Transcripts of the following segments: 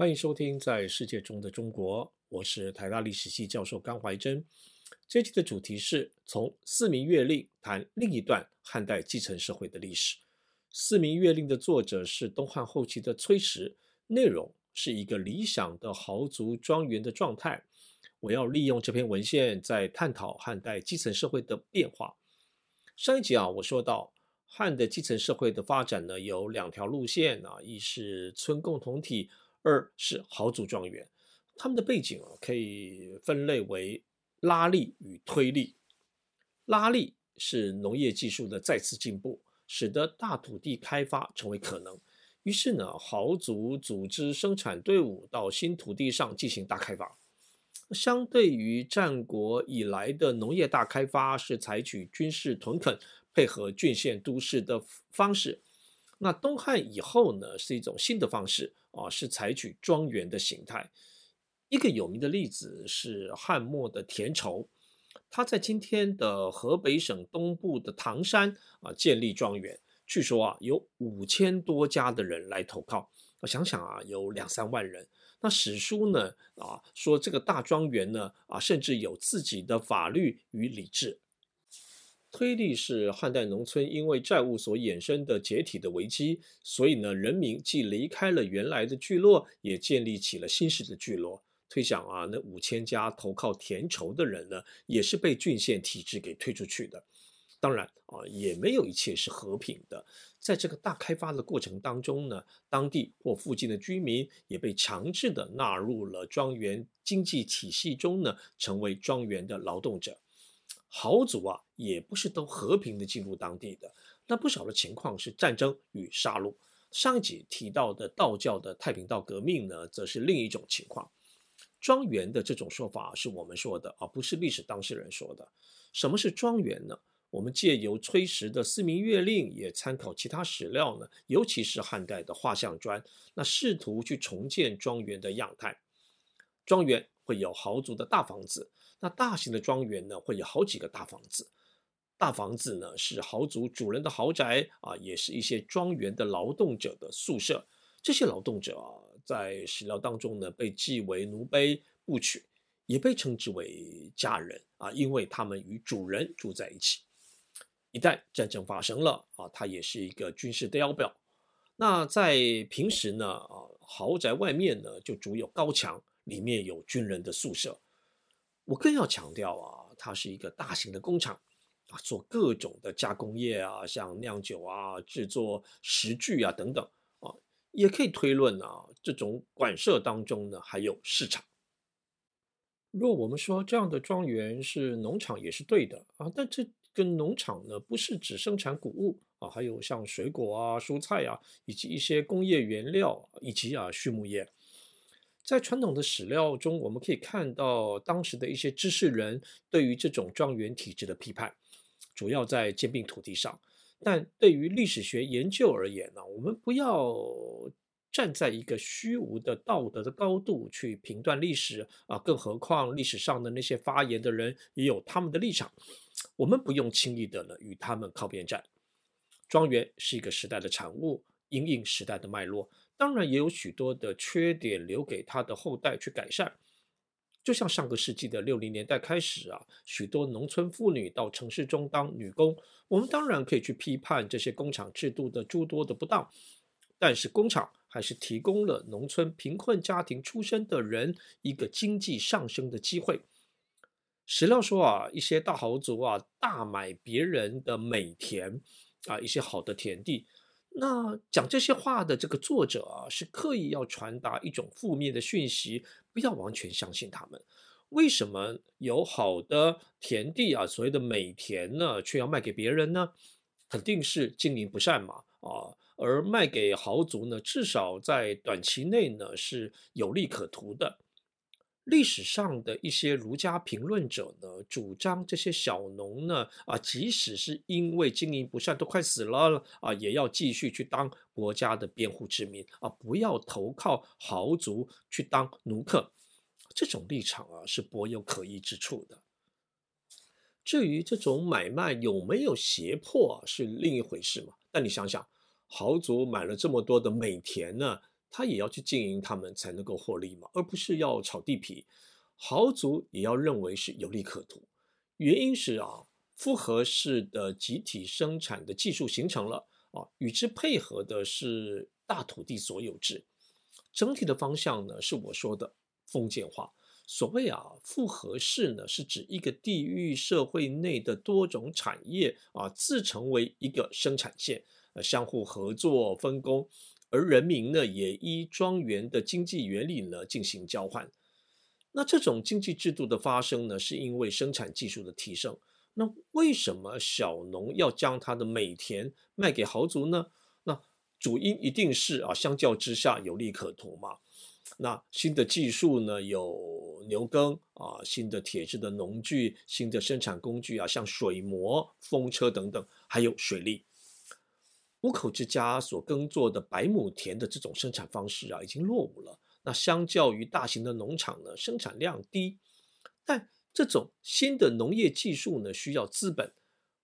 欢迎收听《在世界中的中国》，我是台大历史系教授甘怀真。这期的主题是从四民月令谈另一段汉代继承社会的历史。四民月令的作者是东汉后期的崔实，内容是一个理想的豪族庄园的状态。我要利用这篇文献，在探讨汉代继承社会的变化。上一集啊，我说到汉的继承社会的发展呢，有两条路线啊，一是村共同体，二是豪族庄园。他们的背景啊，可以分类为拉力与推力。拉力是农业技术的再次进步，使得大土地开发成为可能。于是呢，豪族组织生产队伍到新土地上进行大开发。相对于战国以来的农业大开发，是采取军事屯垦配合郡县都市的方式。那东汉以后呢，是一种新的方式啊，是采取庄园的形态。一个有名的例子是汉末的田畴，他在今天的河北省东部的唐山啊建立庄园，据说啊有五千多家的人来投靠。我想想啊，有两三万人。那史书呢？啊，说这个大庄园呢，啊，甚至有自己的法律与礼制。推力是汉代农村因为债务所衍生的解体的危机，所以呢，人民既离开了原来的聚落，也建立起了新式的聚落。推想啊，那五千家投靠田畴的人呢，也是被郡县体制给推出去的。当然啊，也没有一切是和平的。在这个大开发的过程当中呢，当地或附近的居民也被强制的纳入了庄园经济体系中呢，成为庄园的劳动者。豪族啊，也不是都和平的进入当地的，那不少的情况是战争与杀戮。上一集提到的道教的太平道革命呢，则是另一种情况。庄园的这种说法是我们说的，而不是历史当事人说的。什么是庄园呢？我们借由崔实的《四民月令》，也参考其他史料呢，尤其是汉代的画像砖，那试图去重建庄园的样态。庄园会有豪族的大房子，那大型的庄园呢，会有好几个大房子。大房子呢，是豪族主人的豪宅啊，也是一些庄园的劳动者的宿舍。这些劳动者，在史料当中呢，被记为奴婢、部曲，也被称之为家人啊，因为他们与主人住在一起。一旦战争发生了啊，它也是一个军事碉堡。那在平时呢啊，豪宅外面呢就筑有高墙，里面有军人的宿舍。我更要强调啊，它是一个大型的工厂啊，做各种的加工业啊，像酿酒啊、制作食具啊等等啊，也可以推论啊，这种馆舍当中呢还有市场。若我们说这样的庄园是农场，也是对的啊，但这。跟农场呢，不是只生产谷物啊，还有像水果啊、蔬菜啊，以及一些工业原料，以及啊畜牧业。在传统的史料中，我们可以看到当时的一些知识人对于这种庄园体制的批判，主要在兼并土地上。但对于历史学研究而言呢，我们不要站在一个虚无的道德的高度去评断历史啊，更何况历史上的那些发言的人也有他们的立场。我们不用轻易的呢与他们靠边站。庄园是一个时代的产物，因应时代的脉络，当然也有许多的缺点留给他的后代去改善。就像上个世纪的六零年代开始啊，许多农村妇女到城市中当女工，我们当然可以去批判这些工厂制度的诸多的不当，但是工厂还是提供了农村贫困家庭出身的人一个经济上升的机会。史料说啊，一些大豪族啊，大买别人的美田啊，一些好的田地。那讲这些话的这个作者啊，是刻意要传达一种负面的讯息，不要完全相信他们。为什么有好的田地啊，所谓的美田呢，却要卖给别人呢？肯定是经营不善嘛啊。而卖给豪族呢，至少在短期内呢，是有利可图的。历史上的一些儒家评论者呢，主张这些小农呢，啊，即使是因为经营不善都快死了啊，也要继续去当国家的编户之民啊，不要投靠豪族去当奴客。这种立场啊，是颇有可疑之处的。至于这种买卖有没有胁迫啊，是另一回事嘛。但你想想，豪族买了这么多的美田呢，他也要去经营他们才能够获利嘛，而不是要炒地皮。豪族也要认为是有利可图，原因是啊，复合式的集体生产的技术形成了啊，与之配合的是大土地所有制。整体的方向呢，是我说的封建化。所谓啊，复合式呢，是指一个地域社会内的多种产业啊，自成为一个生产线，呃，相互合作分工，而人民呢，也依庄园的经济原理呢进行交换。那这种经济制度的发生呢，是因为生产技术的提升。那为什么小农要将他的美田卖给豪族呢？那主因一定是啊，相较之下有利可图嘛。那新的技术呢，有牛耕啊，新的铁制的农具，新的生产工具啊，像水磨、风车等等，还有水利。五口之家所耕作的百亩田的这种生产方式啊，已经落伍了。那相较于大型的农场呢，生产量低，但这种新的农业技术呢，需要资本。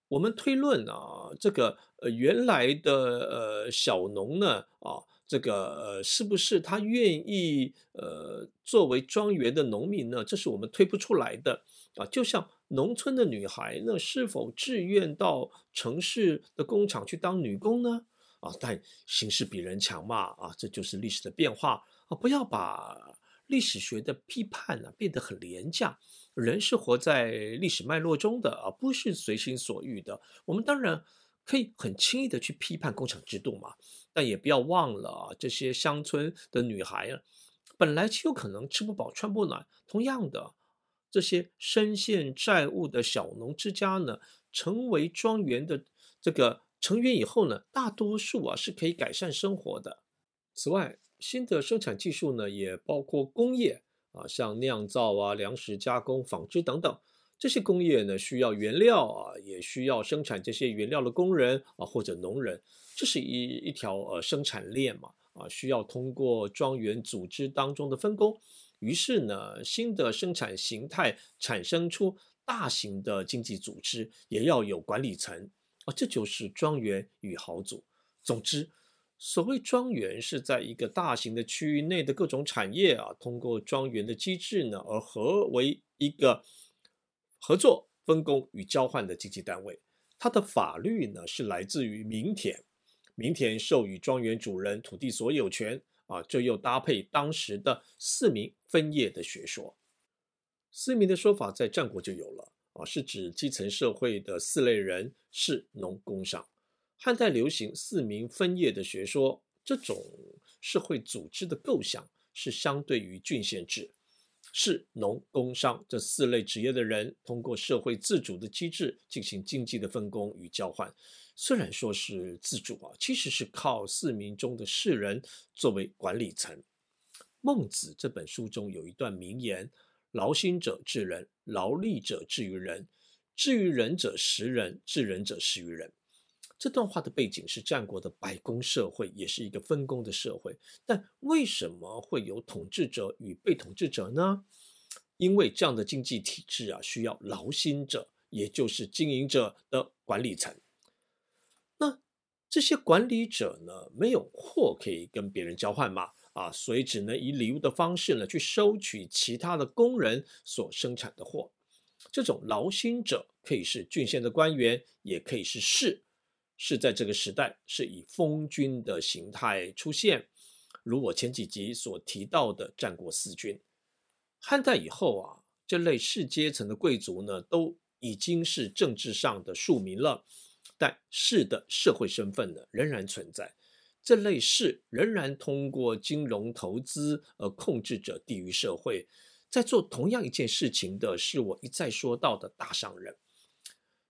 我们推论啊，这个呃原来的呃小农呢啊，这个呃是不是他愿意呃作为庄园的农民呢？这是我们推不出来的啊。就像农村的女孩呢，是否自愿到城市的工厂去当女工呢？啊，但形势比人强嘛啊，这就是历史的变化啊。不要把历史学的批判呢、啊、变得很廉价。人是活在历史脉络中的啊，不是随心所欲的。我们当然可以很轻易的去批判工厂制度嘛，但也不要忘了啊，这些乡村的女孩啊，本来就有可能吃不饱穿不暖。同样的，这些深陷债务的小农之家呢，成为庄园的这个成员以后呢，大多数啊是可以改善生活的。此外，新的生产技术呢，也包括工业。啊，像酿造啊、粮食加工、纺织等等这些工业呢，需要原料啊，也需要生产这些原料的工人啊或者农人，这是一一条呃生产链嘛啊，需要通过庄园组织当中的分工。于是呢，新的生产形态产生出大型的经济组织，也要有管理层啊，这就是庄园与豪族。总之。所谓庄园是在一个大型的区域内的各种产业啊，通过庄园的机制呢，而合为一个合作、分工与交换的经济单位。它的法律呢是来自于民田，民田授予庄园主人土地所有权啊，这又搭配当时的四民分业的学说。四民的说法在战国就有了啊，是指基层社会的四类人：士、农、工、商。汉代流行四民分业的学说，这种社会组织的构想是相对于郡县制，士、农、工、商这四类职业的人通过社会自主的机制进行经济的分工与交换。虽然说是自主啊，其实是靠四民中的士人作为管理层。孟子这本书中有一段名言：“劳心者治人，劳力者治于人，治于人者食人，治人者食于人。”这段话的背景是战国的百工社会，也是一个分工的社会。但为什么会有统治者与被统治者呢？因为这样的经济体制啊，需要劳心者，也就是经营者的管理层。这些管理者呢，没有货可以跟别人交换嘛，啊，所以只能以礼物的方式呢，去收取其他的工人所生产的货。这种劳心者可以是郡县的官员，也可以是士。是在这个时代，是以封君的形态出现，如我前几集所提到的战国四君。汉代以后啊，这类士阶层的贵族呢，都已经是政治上的庶民了，但士的社会身份呢，仍然存在。这类士仍然通过金融投资而控制着地域社会，在做同样一件事情的是我一再说到的大商人。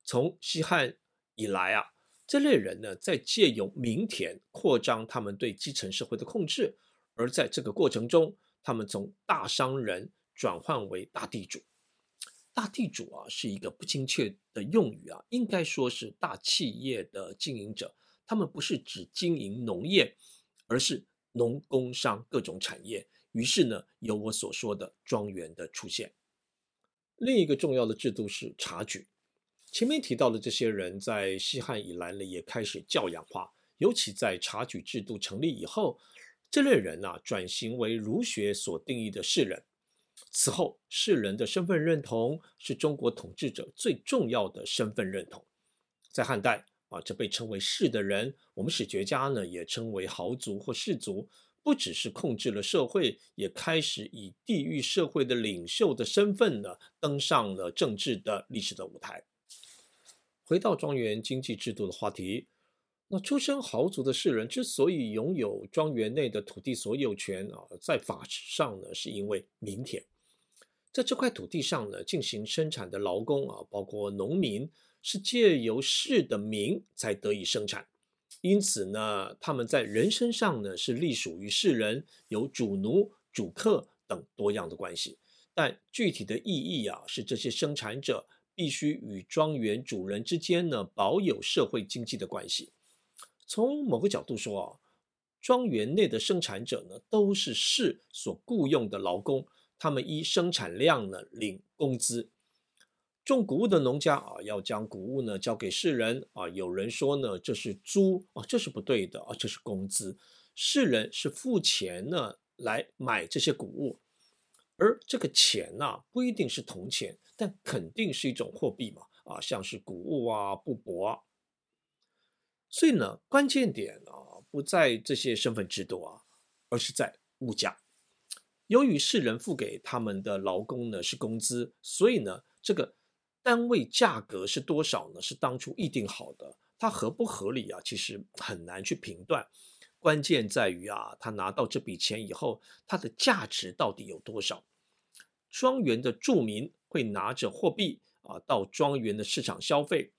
从西汉以来啊。这类人呢，在借由民田扩张他们对基层社会的控制，而在这个过程中，他们从大商人转换为大地主。大地主啊，是一个不精确的用语啊，应该说是大企业的经营者。他们不是只经营农业，而是农工商各种产业。于是呢，有我所说的庄园的出现。另一个重要的制度是察举。前面提到的这些人在西汉以来呢，也开始教养化，尤其在察举制度成立以后，这类人啊，转型为儒学所定义的士人。此后，士人的身份认同是中国统治者最重要的身份认同。在汉代啊，这被称为士的人，我们史学家呢也称为豪族或士族，不只是控制了社会，也开始以地域社会的领袖的身份呢，登上了政治的历史的舞台。回到庄园经济制度的话题。那出身豪族的士人之所以拥有庄园内的土地所有权啊，在法上呢，是因为民田，在这块土地上呢进行生产的劳工啊，包括农民，是借由士的名才得以生产，因此呢，他们在人身上呢是隶属于士人，有主奴、主客等多样的关系。但具体的意义啊，是这些生产者必须与庄园主人之间呢保有社会经济的关系。从某个角度说啊，庄园内的生产者呢，都是士所雇佣的劳工，他们依生产量呢领工资。种谷物的农家啊，要将谷物呢交给世人啊。有人说呢，这是租啊，这是不对的啊，这是工资。世人是付钱呢来买这些谷物，而这个钱呢，不一定是铜钱，但肯定是一种货币嘛啊，像是谷物啊、布帛啊。所以呢，关键点啊，不在这些身份制度啊，而是在物价。由于士人付给他们的劳工呢是工资，所以呢，这个单位价格是多少呢？是当初议定好的，它合不合理啊？其实很难去评断。关键在于啊，他拿到这笔钱以后，它的价值到底有多少？庄园的住民会拿着货币啊，到庄园的市场消费。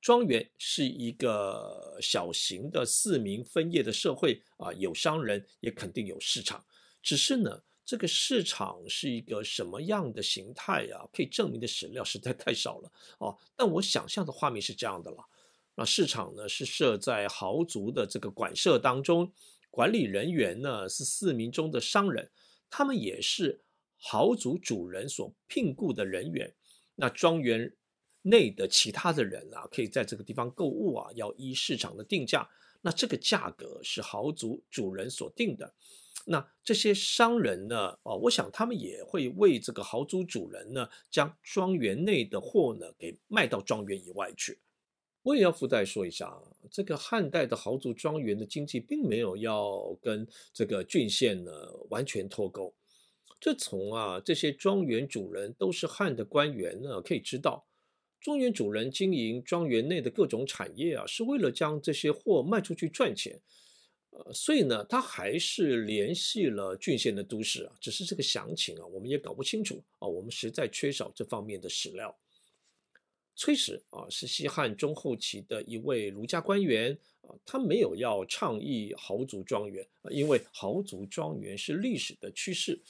庄园是一个小型的四民分业的社会啊，有商人，也肯定有市场。只是呢，这个市场是一个什么样的形态啊？可以证明的史料实在太少了哦。但我想象的画面是这样的了：那市场呢是设在豪族的这个馆舍当中，管理人员呢是四民中的商人，他们也是豪族主人所聘雇的人员。那庄园。内的其他的人啊，可以在这个地方购物啊，要依市场的定价。那这个价格是豪族主人所定的。那这些商人呢，哦，我想他们也会为这个豪族主人呢，将庄园内的货呢，给卖到庄园以外去。我也要附带说一下，这个汉代的豪族庄园的经济，并没有要跟这个郡县呢完全脱钩。这从啊这些庄园主人都是汉的官员呢，可以知道。庄园主人经营庄园内的各种产业啊，是为了将这些货卖出去赚钱，呃，所以呢，他还是联系了郡县的都市啊，只是这个详情啊，我们也搞不清楚啊，我们实在缺少这方面的史料。崔实啊，是西汉中后期的一位儒家官员啊，他没有要倡议豪族庄园啊，因为豪族庄园是历史的趋势，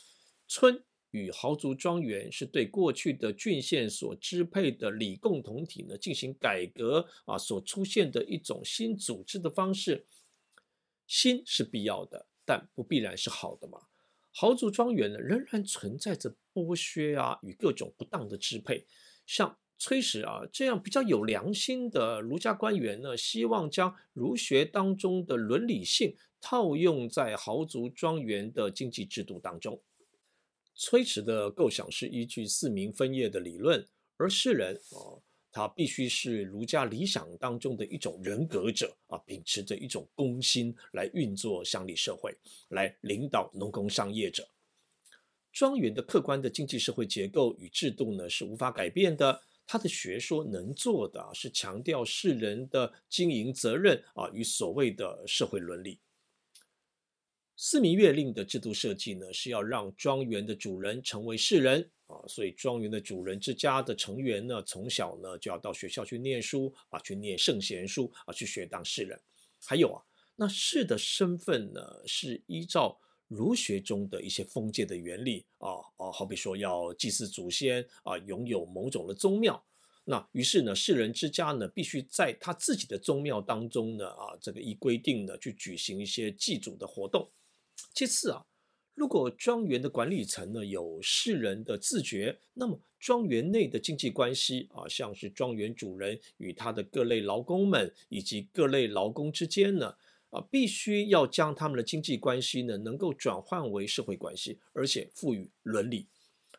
村。与豪族庄园是对过去的郡县所支配的里共同体呢进行改革啊，所出现的一种新组织的方式。心是必要的，但不必然是好的嘛。豪族庄园呢仍然存在着剥削啊与各种不当的支配。像崔实啊这样比较有良心的儒家官员呢，希望将儒学当中的伦理性套用在豪族庄园的经济制度当中。崔实的构想是依据四民分业的理论，而士人啊，他必须是儒家理想当中的一种人格者啊，秉持着一种公心来运作乡里社会，来领导农工商业者。庄园的客观的经济社会结构与制度呢，是无法改变的。他的学说能做的是强调世人的经营责任啊，与所谓的社会伦理。四民月令的制度设计呢，是要让庄园的主人成为世人啊，所以庄园的主人之家的成员呢，从小呢就要到学校去念书啊，去念圣贤书啊，去学当士人。还有啊，那士的身份呢，是依照儒学中的一些封建的原理啊啊，好比说要祭祀祖先啊，拥有某种的宗庙。那于是呢，士人之家呢，必须在他自己的宗庙当中呢啊，这个依规定呢去举行一些祭祖的活动。其次啊，如果庄园的管理层呢有世人的自觉，那么庄园内的经济关系啊，像是庄园主人与他的各类劳工们以及各类劳工之间呢，啊，必须要将他们的经济关系呢，能够转换为社会关系，而且赋予伦理。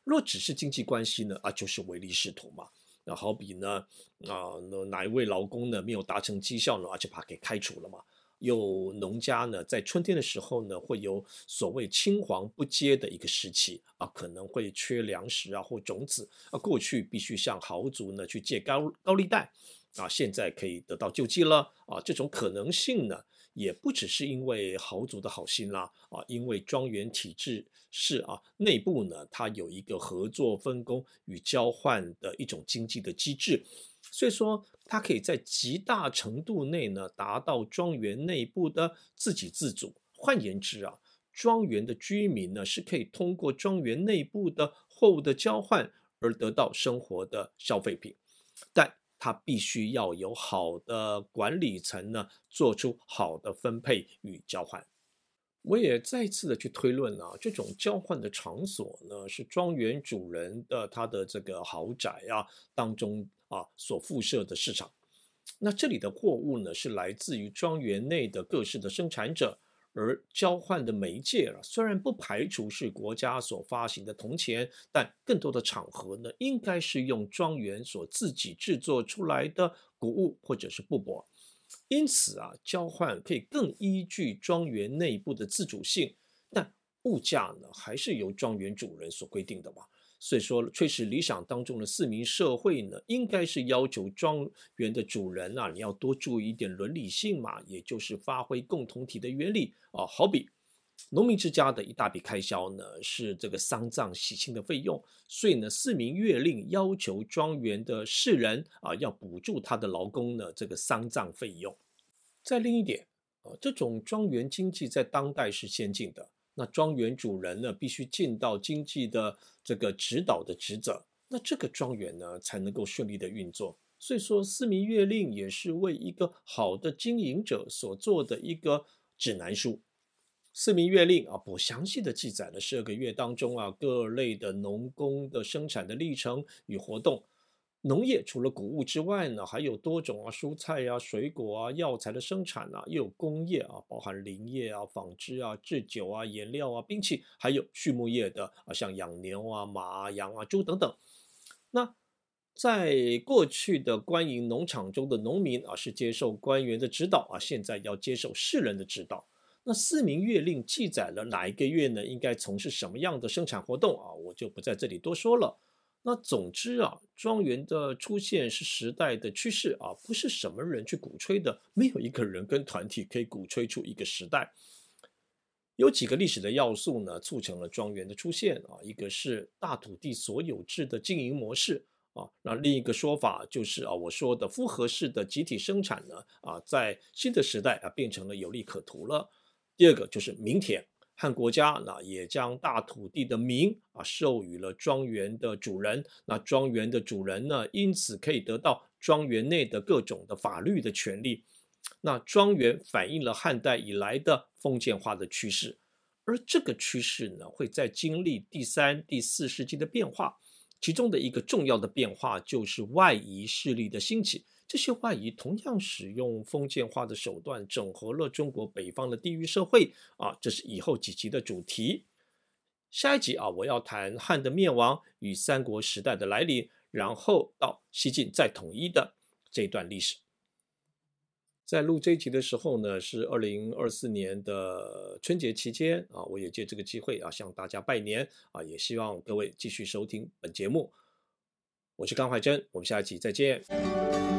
若只是经济关系呢，啊，就是唯利是图嘛。那好比呢，啊，那哪一位劳工呢没有达成绩效呢，啊，就把他给开除了嘛。有农家呢，在春天的时候呢，会有所谓青黄不接的一个时期啊，可能会缺粮食啊或种子啊。过去必须向豪族呢去借高高利贷啊，现在可以得到救济了啊。这种可能性呢，也不只是因为豪族的好心啦啊，因为庄园体制是啊内部呢，它有一个合作分工与交换的一种经济的机制。所以说，它可以在极大程度内呢，达到庄园内部的自给自足。换言之啊，庄园的居民呢，是可以通过庄园内部的货物的交换而得到生活的消费品，但它必须要有好的管理层呢，做出好的分配与交换。我也再次的去推论啊，这种交换的场所呢，是庄园主人的他的这个豪宅啊当中啊所辐射的市场。那这里的货物呢，是来自于庄园内的各式的生产者，而交换的媒介啊，虽然不排除是国家所发行的铜钱，但更多的场合呢，应该是用庄园所自己制作出来的谷物或者是布帛。因此啊，交换可以更依据庄园内部的自主性，但物价呢，还是由庄园主人所规定的嘛。所以说，确实理想当中的四民社会呢，应该是要求庄园的主人啊，你要多注意一点伦理性嘛，也就是发挥共同体的原理啊，好比。农民之家的一大笔开销呢，是这个丧葬喜庆的费用，所以呢，四民月令要求庄园的士人啊，要补助他的劳工呢，这个丧葬费用。再另一点啊，这种庄园经济在当代是先进的，那庄园主人呢，必须尽到经济的这个指导的职责，那这个庄园呢，才能够顺利的运作。所以说，四民月令也是为一个好的经营者所做的一个指南书。四民月令啊，不详细的记载了十二个月当中啊各类的农工的生产的历程与活动。农业除了谷物之外呢，还有多种啊蔬菜啊、水果啊、药材的生产啊，又有工业啊，包含林业啊、纺织啊、制酒啊、颜料啊、兵器，还有畜牧业的啊，像养牛啊、马啊、羊啊、猪等等。那在过去的官营农场中的农民啊，是接受官员的指导啊，现在要接受士人的指导。那四民月令记载了哪一个月呢？应该从事什么样的生产活动啊？我就不在这里多说了。那总之啊，庄园的出现是时代的趋势啊，不是什么人去鼓吹的。没有一个人跟团体可以鼓吹出一个时代。有几个历史的要素呢，促成了庄园的出现啊。一个是大土地所有制的经营模式啊。那另一个说法就是啊，我说的复合式的集体生产呢啊，在新的时代啊，变成了有利可图了。第二个就是民田，汉国家那也将大土地的名啊授予了庄园的主人，那庄园的主人呢，因此可以得到庄园内的各种的法律的权利。那庄园反映了汉代以来的封建化的趋势，而这个趋势呢，会在经历第三、第四世纪的变化，其中的一个重要的变化就是外夷势力的兴起。这些外夷同样使用封建化的手段，整合了中国北方的地域社会啊，这是以后几集的主题。下一集啊，我要谈汉的灭亡与三国时代的来临，然后到西晋再统一的这段历史。在录这一集的时候呢，是二零二四年的春节期间啊，我也借这个机会啊，向大家拜年啊，也希望各位继续收听本节目。我是甘怀真，我们下一集再见。